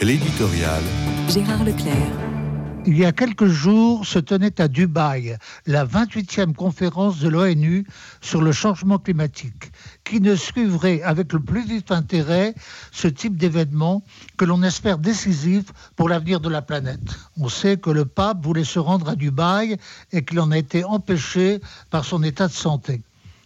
L'éditorial. Gérard Leclerc. Il y a quelques jours se tenait à Dubaï la 28e conférence de l'ONU sur le changement climatique, qui ne suivrait avec le plus vif intérêt ce type d'événement que l'on espère décisif pour l'avenir de la planète. On sait que le pape voulait se rendre à Dubaï et qu'il en a été empêché par son état de santé.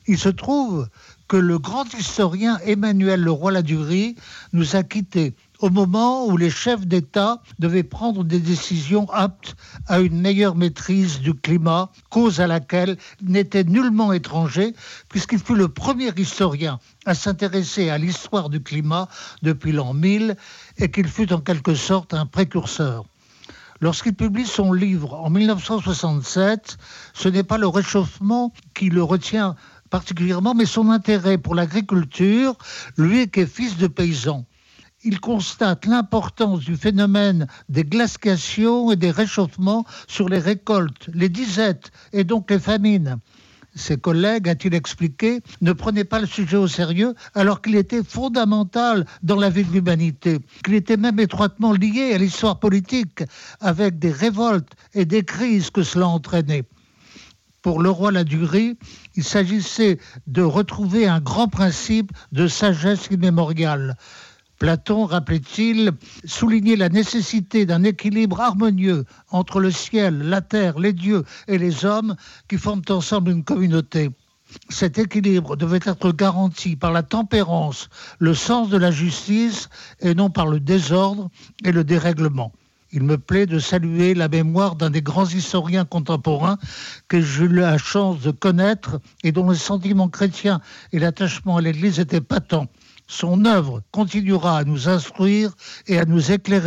Il se trouve que le grand historien Emmanuel Leroy-Ladurie nous a quittés au moment où les chefs d'État devaient prendre des décisions aptes à une meilleure maîtrise du climat, cause à laquelle il n'était nullement étranger, puisqu'il fut le premier historien à s'intéresser à l'histoire du climat depuis l'an 1000 et qu'il fut en quelque sorte un précurseur. Lorsqu'il publie son livre en 1967, ce n'est pas le réchauffement qui le retient particulièrement, mais son intérêt pour l'agriculture, lui qui est fils de paysan. Il constate l'importance du phénomène des glaciations et des réchauffements sur les récoltes, les disettes et donc les famines. Ses collègues, a-t-il expliqué, ne prenaient pas le sujet au sérieux alors qu'il était fondamental dans la vie de l'humanité, qu'il était même étroitement lié à l'histoire politique avec des révoltes et des crises que cela entraînait pour le roi Ladurie, il s'agissait de retrouver un grand principe de sagesse immémoriale. Platon, rappelait-il, soulignait la nécessité d'un équilibre harmonieux entre le ciel, la terre, les dieux et les hommes qui forment ensemble une communauté. Cet équilibre devait être garanti par la tempérance, le sens de la justice et non par le désordre et le dérèglement. Il me plaît de saluer la mémoire d'un des grands historiens contemporains que j'ai eu la chance de connaître et dont le sentiment chrétien et l'attachement à l'Église étaient patents. Son œuvre continuera à nous instruire et à nous éclairer.